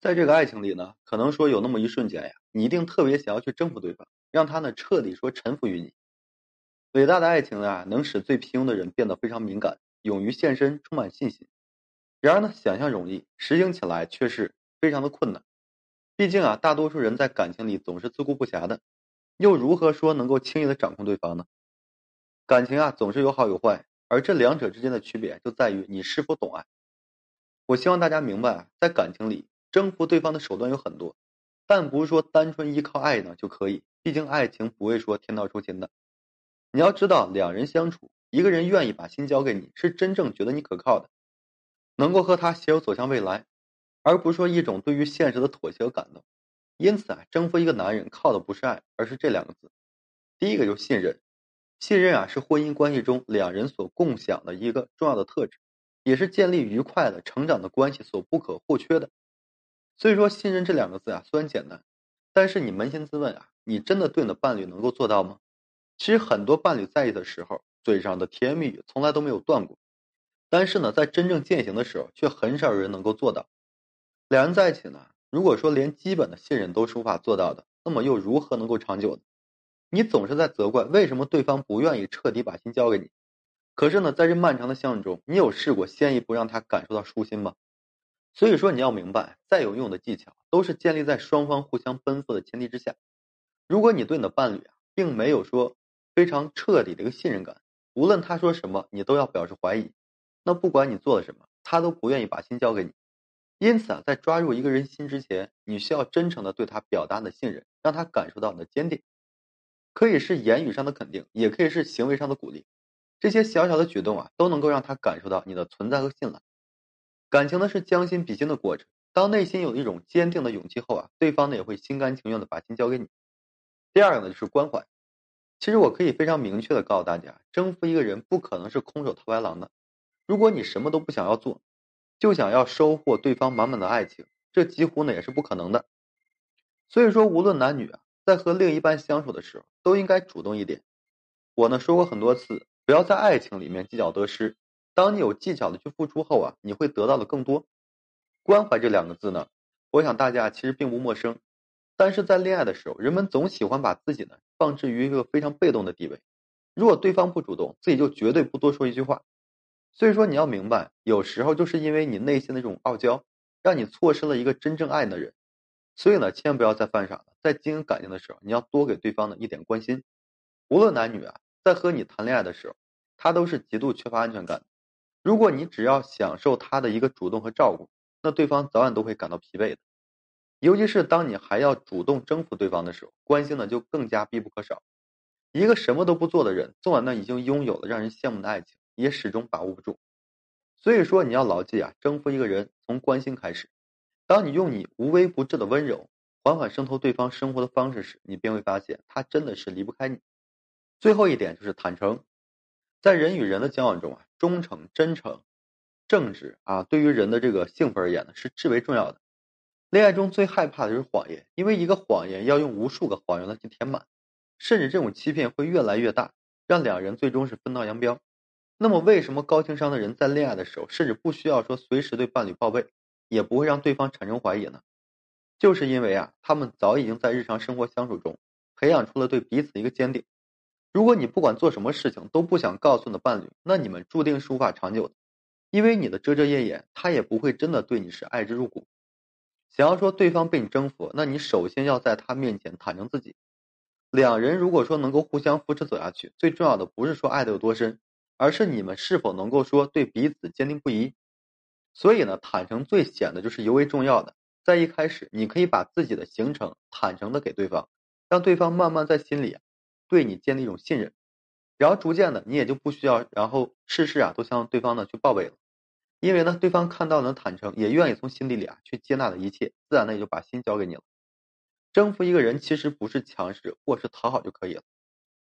在这个爱情里呢，可能说有那么一瞬间呀，你一定特别想要去征服对方，让他呢彻底说臣服于你。伟大的爱情啊，能使最平庸的人变得非常敏感，勇于献身，充满信心。然而呢，想象容易，实行起来却是非常的困难。毕竟啊，大多数人在感情里总是自顾不暇的，又如何说能够轻易的掌控对方呢？感情啊，总是有好有坏，而这两者之间的区别就在于你是否懂爱。我希望大家明白，在感情里。征服对方的手段有很多，但不是说单纯依靠爱呢就可以。毕竟爱情不会说天道酬勤的。你要知道，两人相处，一个人愿意把心交给你，是真正觉得你可靠的，能够和他携手走向未来，而不是说一种对于现实的妥协和感动。因此啊，征服一个男人靠的不是爱，而是这两个字。第一个就是信任，信任啊是婚姻关系中两人所共享的一个重要的特质，也是建立愉快的成长的关系所不可或缺的。所以说，信任这两个字啊，虽然简单，但是你扪心自问啊，你真的对你的伴侣能够做到吗？其实很多伴侣在一起的时候，嘴上的甜言蜜语从来都没有断过，但是呢，在真正践行的时候，却很少有人能够做到。两人在一起呢，如果说连基本的信任都是无法做到的，那么又如何能够长久呢？你总是在责怪为什么对方不愿意彻底把心交给你，可是呢，在这漫长的相处中，你有试过先一步让他感受到舒心吗？所以说，你要明白，再有用的技巧都是建立在双方互相奔赴的前提之下。如果你对你的伴侣啊，并没有说非常彻底的一个信任感，无论他说什么，你都要表示怀疑，那不管你做了什么，他都不愿意把心交给你。因此啊，在抓住一个人心之前，你需要真诚的对他表达你的信任，让他感受到你的坚定。可以是言语上的肯定，也可以是行为上的鼓励。这些小小的举动啊，都能够让他感受到你的存在和信赖。感情呢是将心比心的过程，当内心有一种坚定的勇气后啊，对方呢也会心甘情愿的把心交给你。第二个呢就是关怀。其实我可以非常明确的告诉大家，征服一个人不可能是空手套白狼的。如果你什么都不想要做，就想要收获对方满满的爱情，这几乎呢也是不可能的。所以说，无论男女啊，在和另一半相处的时候，都应该主动一点。我呢说过很多次，不要在爱情里面计较得失。当你有技巧的去付出后啊，你会得到的更多。关怀这两个字呢，我想大家其实并不陌生。但是在恋爱的时候，人们总喜欢把自己呢放置于一个非常被动的地位。如果对方不主动，自己就绝对不多说一句话。所以说你要明白，有时候就是因为你内心的这种傲娇，让你错失了一个真正爱你的人。所以呢，千万不要再犯傻了。在经营感情的时候，你要多给对方的一点关心。无论男女啊，在和你谈恋爱的时候，他都是极度缺乏安全感。如果你只要享受他的一个主动和照顾，那对方早晚都会感到疲惫的。尤其是当你还要主动征服对方的时候，关心呢就更加必不可少。一个什么都不做的人，纵然呢已经拥有了让人羡慕的爱情，也始终把握不住。所以说，你要牢记啊，征服一个人从关心开始。当你用你无微不至的温柔，缓缓渗透对方生活的方式时，你便会发现他真的是离不开你。最后一点就是坦诚。在人与人的交往中啊，忠诚、真诚、正直啊，对于人的这个幸福而言呢，是至为重要的。恋爱中最害怕的就是谎言，因为一个谎言要用无数个谎言来去填满，甚至这种欺骗会越来越大，让两人最终是分道扬镳。那么，为什么高情商的人在恋爱的时候，甚至不需要说随时对伴侣报备，也不会让对方产生怀疑呢？就是因为啊，他们早已经在日常生活相处中培养出了对彼此一个坚定。如果你不管做什么事情都不想告诉你的伴侣，那你们注定是无法长久的，因为你的遮遮掩掩，他也不会真的对你是爱之入骨。想要说对方被你征服，那你首先要在他面前坦诚自己。两人如果说能够互相扶持走下去，最重要的不是说爱的有多深，而是你们是否能够说对彼此坚定不移。所以呢，坦诚最显得就是尤为重要的。在一开始，你可以把自己的行程坦诚的给对方，让对方慢慢在心里。对你建立一种信任，然后逐渐的，你也就不需要，然后事事啊都向对方呢去报备了，因为呢，对方看到了坦诚，也愿意从心底里啊去接纳的一切，自然呢也就把心交给你了。征服一个人其实不是强势或是讨好就可以了，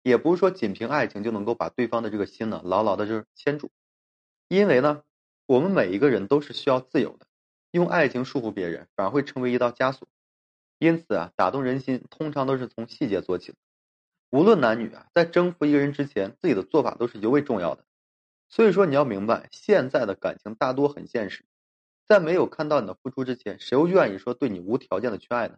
也不是说仅凭爱情就能够把对方的这个心呢牢牢的就是牵住，因为呢，我们每一个人都是需要自由的，用爱情束缚别人反而会成为一道枷锁。因此啊，打动人心通常都是从细节做起的。无论男女啊，在征服一个人之前，自己的做法都是尤为重要的。所以说，你要明白，现在的感情大多很现实，在没有看到你的付出之前，谁又愿意说对你无条件的去爱呢？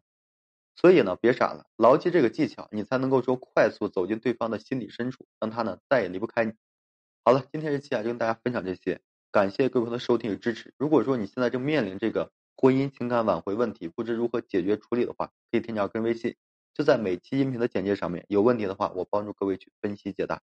所以呢，别傻了，牢记这个技巧，你才能够说快速走进对方的心理深处，让他呢再也离不开你。好了，今天这期啊就跟大家分享这些，感谢各位朋友的收听与支持。如果说你现在正面临这个婚姻情感挽回问题，不知如何解决处理的话，可以添加个人微信，就在每期音频的简介上面。有问题的话，我帮助各位去分析解答。